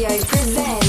Radio presents.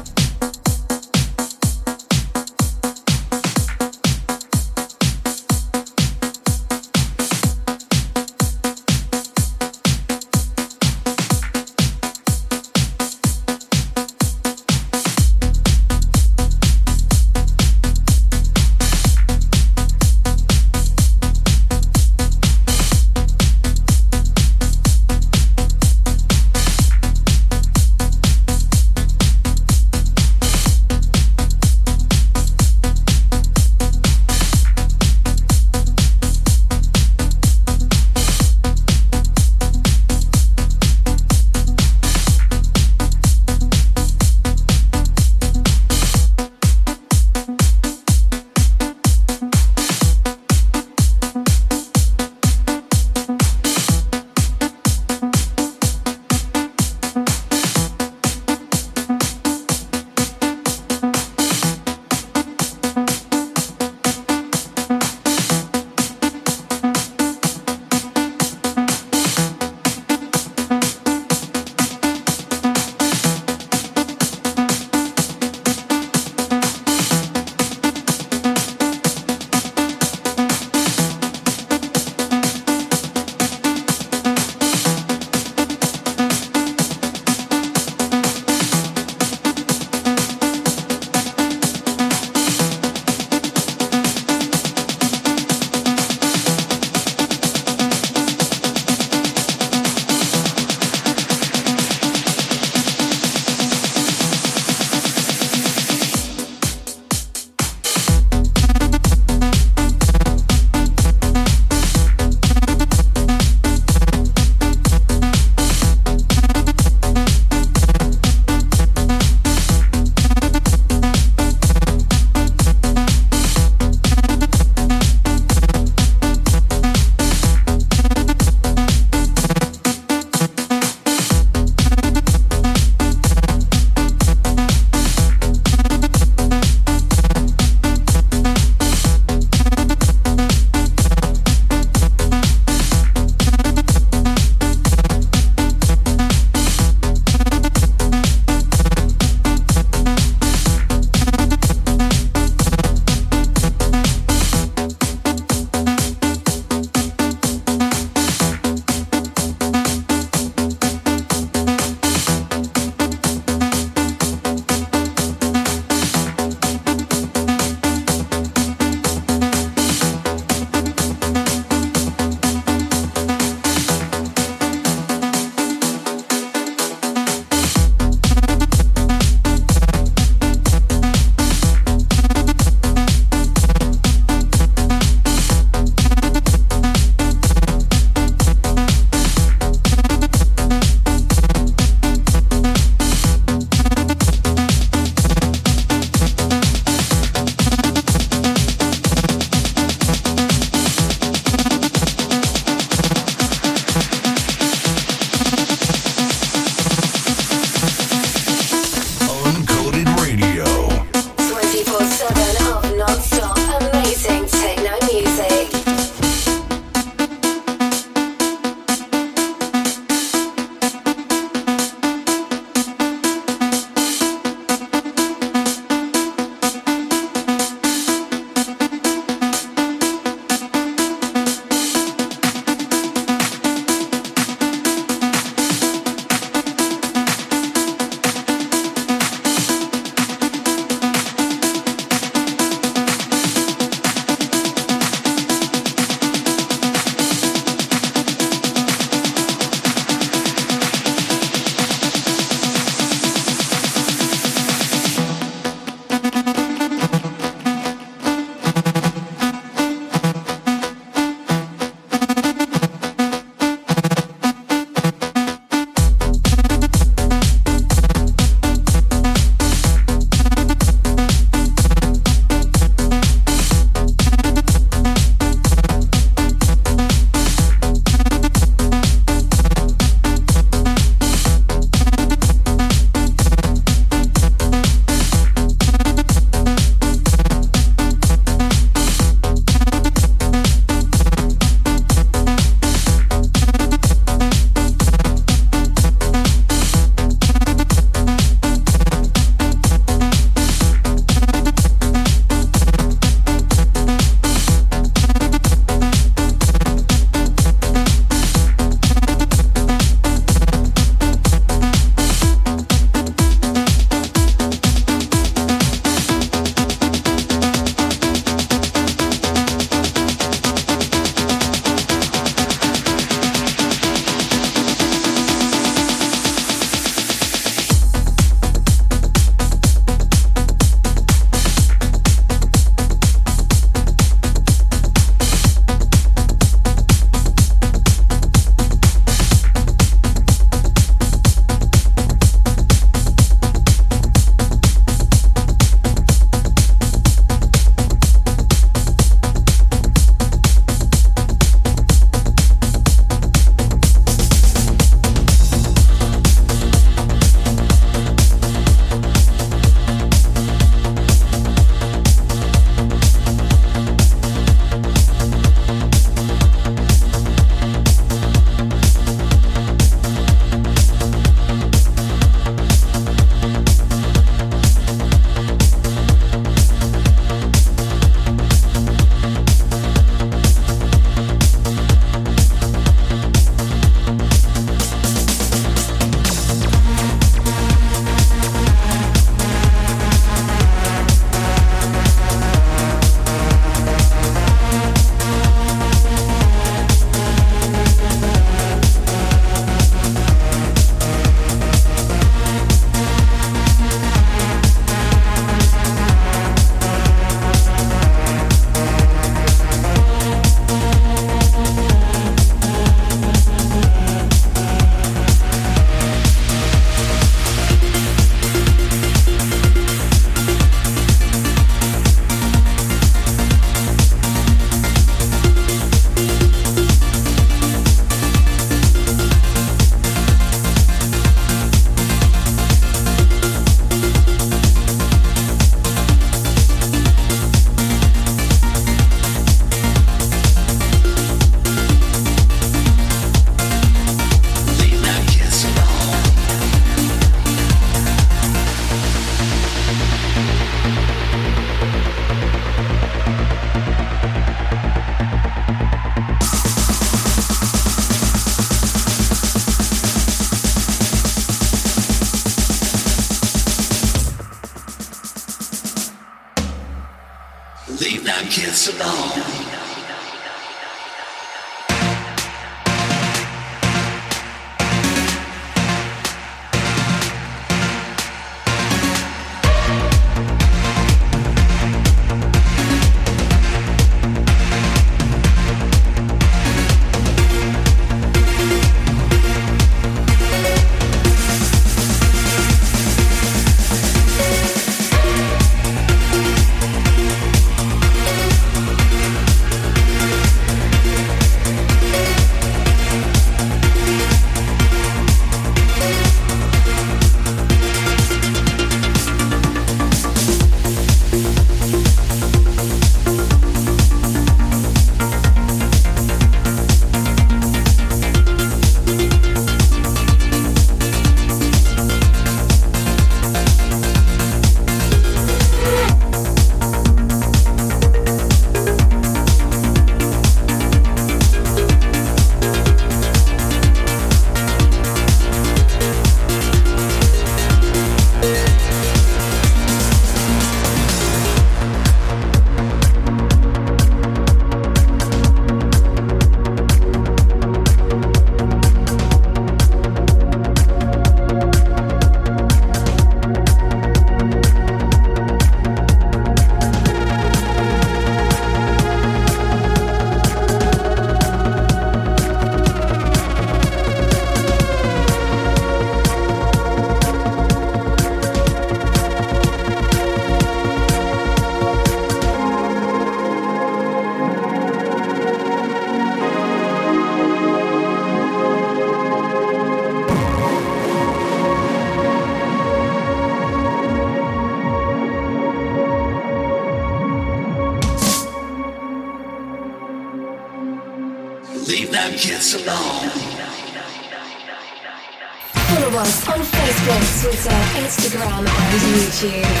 Ramones YouTube.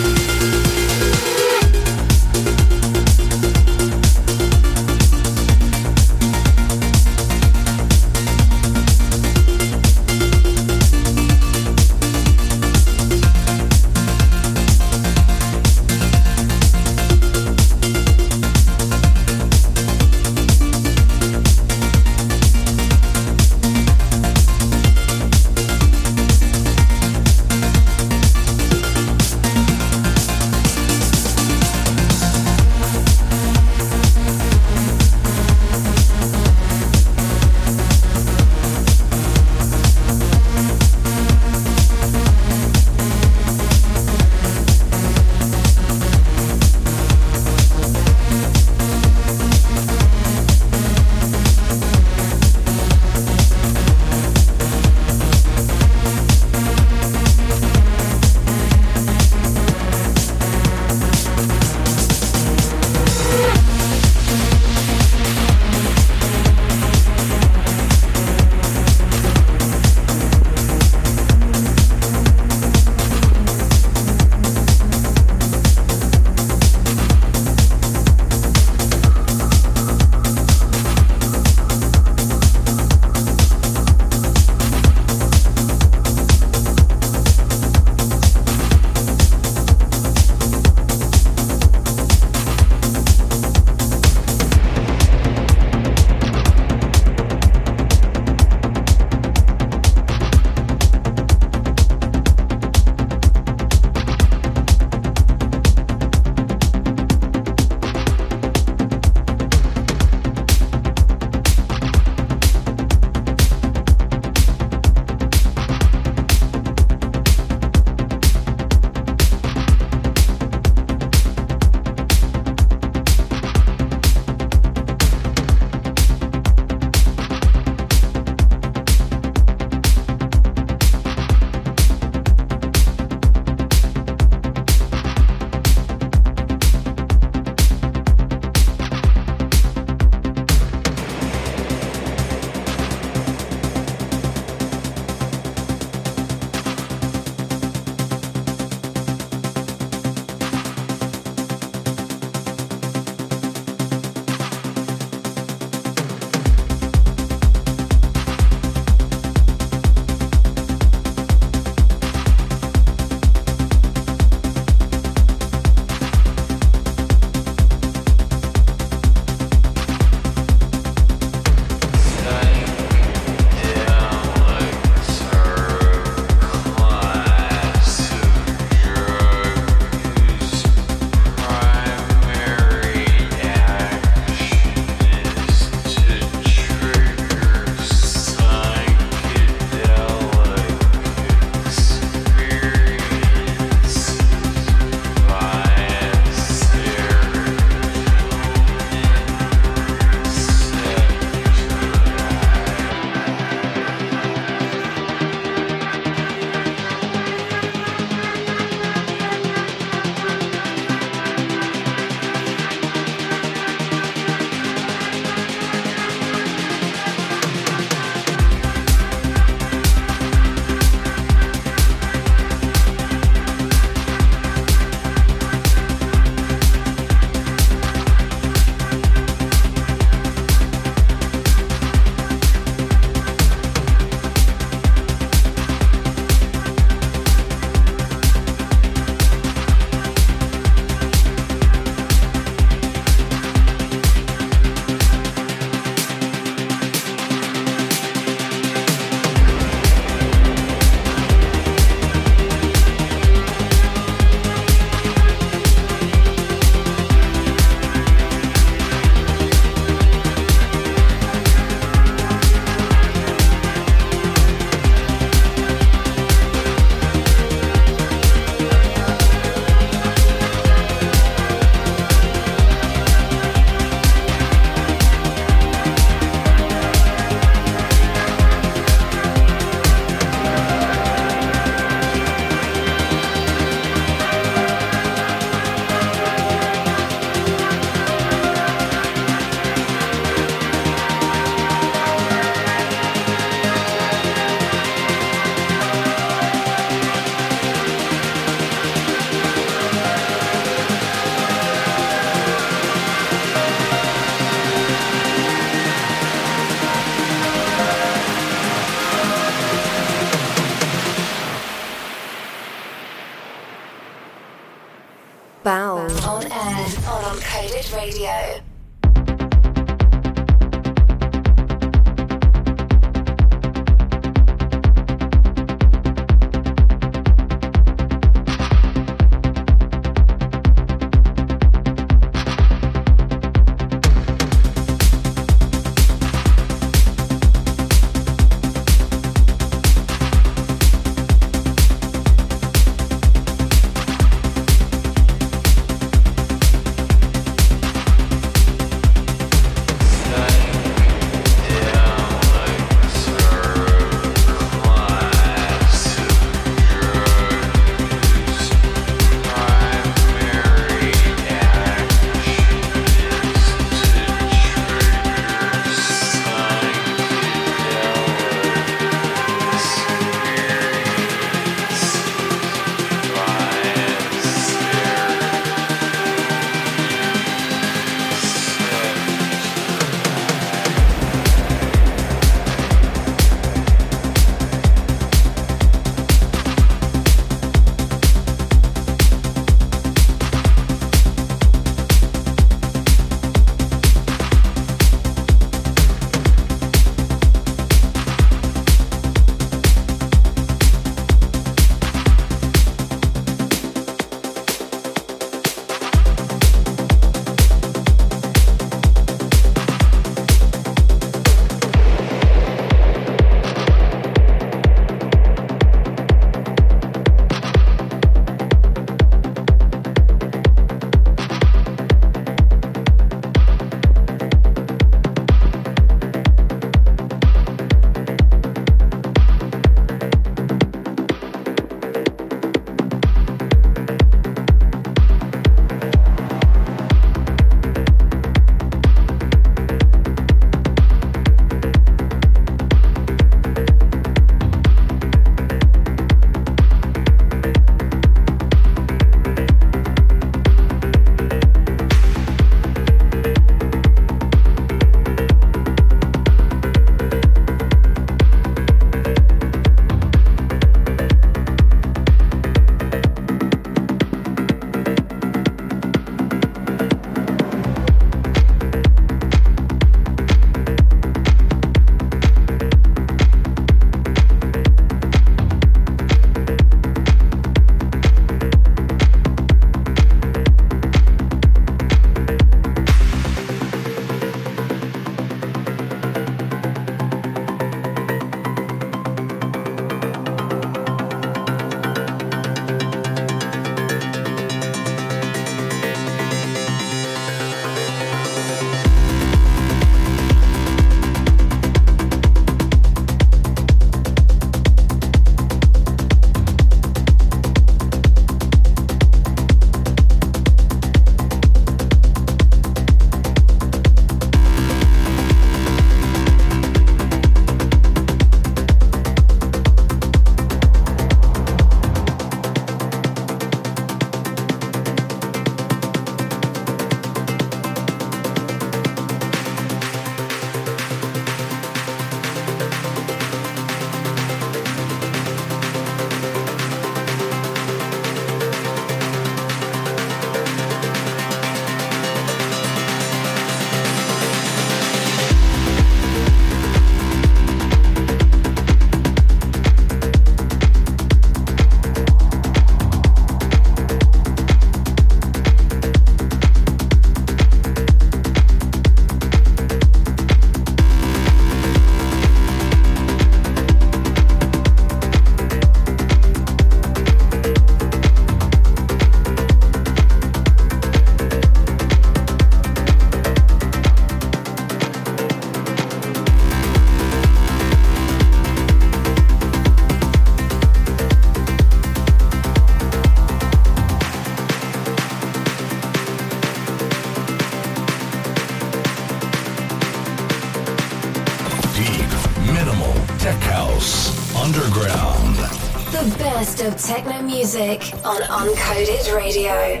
Music on Uncoded Radio.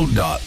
radio.com.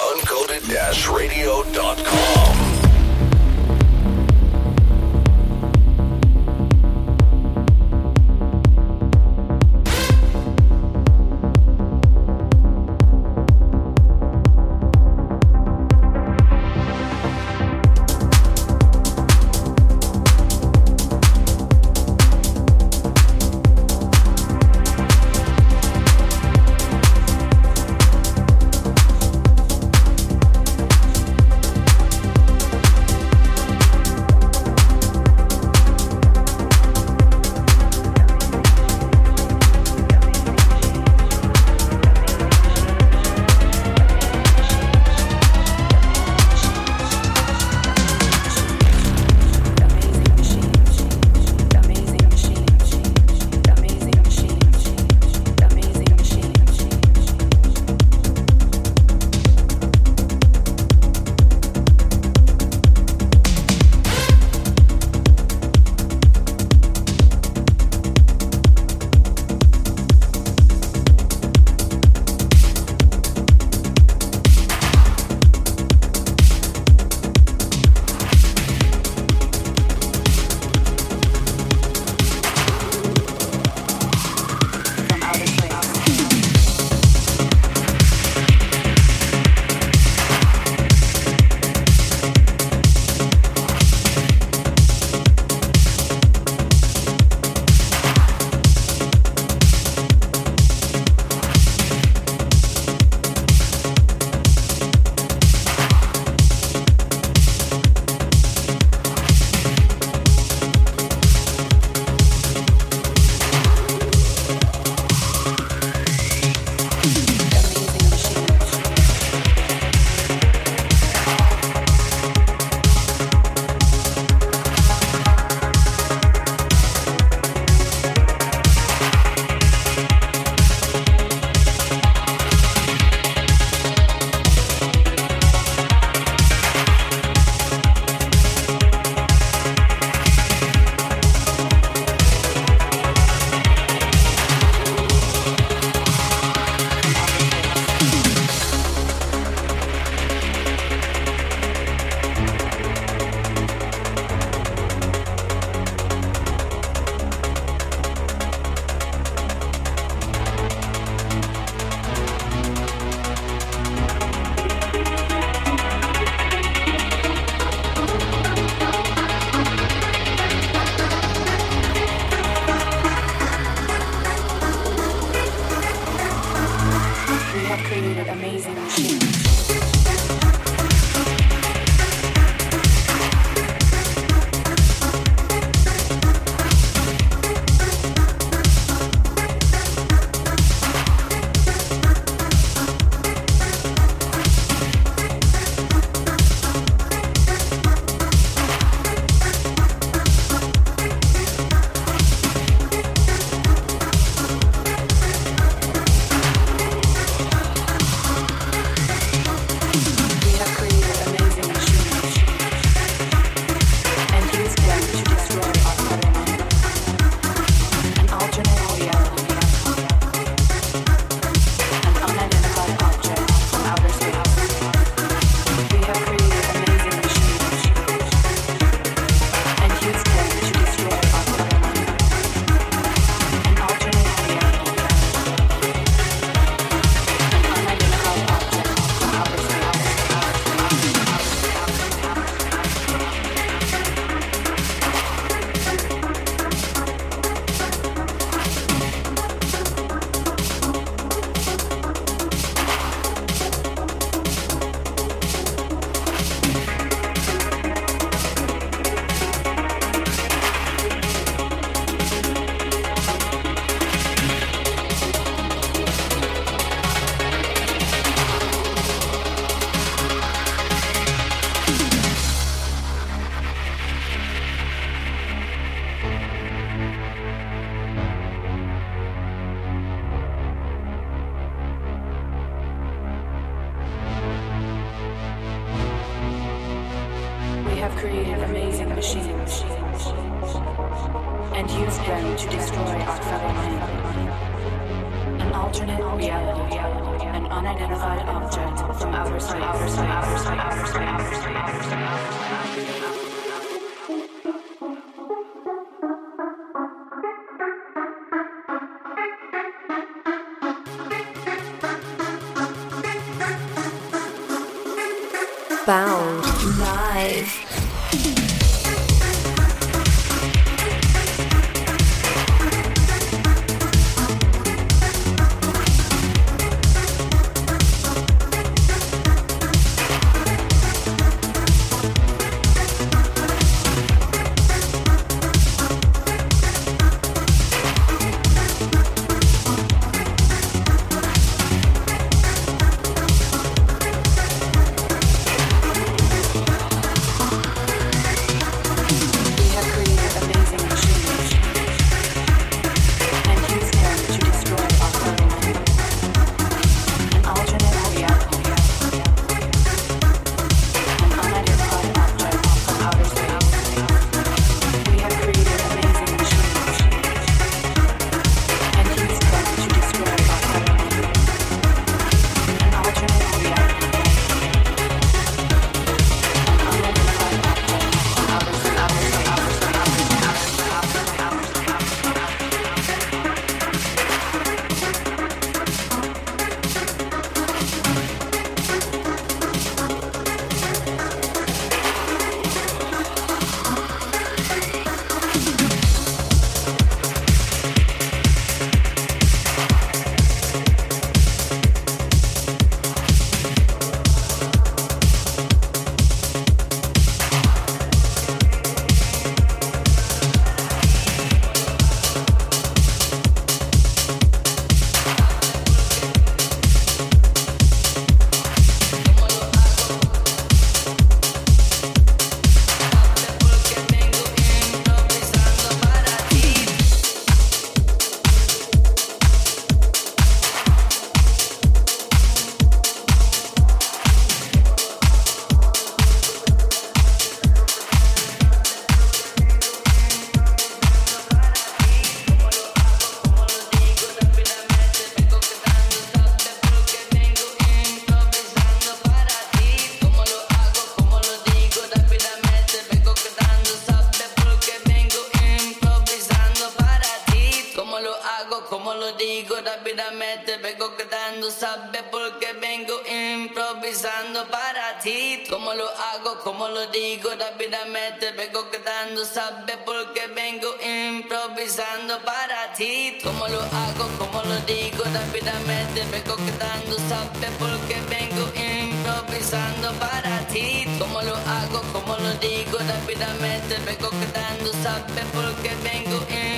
ti. Como lo hago, como lo digo, rápidamente vengo quedando, sabes porque vengo improvisando para ti. Como lo hago, como lo digo, rápidamente vengo quedando, sabes porque vengo improvisando para ti. Como lo hago, como lo digo, rápidamente vengo quedando, sabes porque vengo improvisando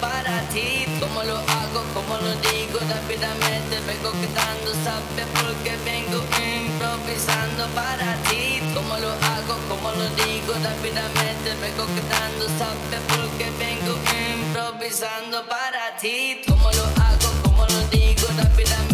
para ti. Como lo hago, como lo digo, rápidamente vengo quedando, sabes porque vengo improvisando para ti. Como lo hago, como lo digo, rápidamente vengo quedando, sabes porque vengo improvisando para ti. Como lo hago, como lo digo, rápidamente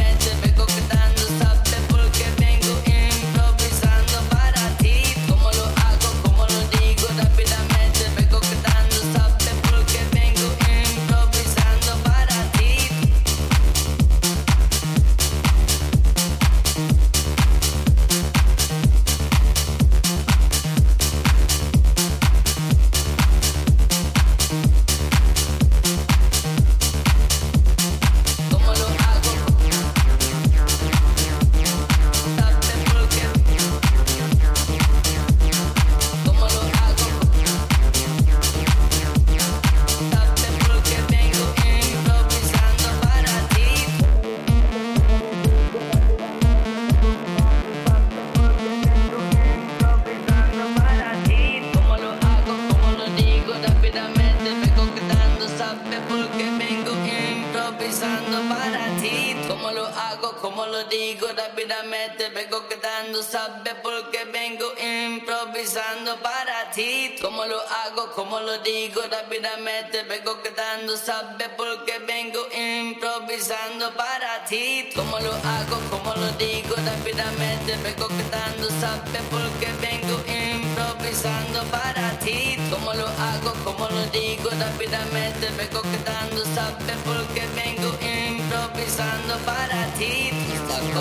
lo digo, rápidamente vengo quedando, sabes porque vengo improvisando para ti. Como lo hago, como lo digo, rápidamente vengo quedando, sabes porque vengo improvisando para ti. Como lo hago, como lo digo, rápidamente vengo quedando, sabes porque vengo improvisando para ti. Como lo hago, como lo digo, rápidamente vengo quedando, sabes porque vengo improvisando para ti. Está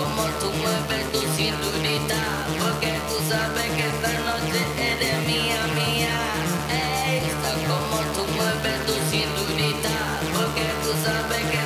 como tú mueves tu cinturita, porque tú sabes que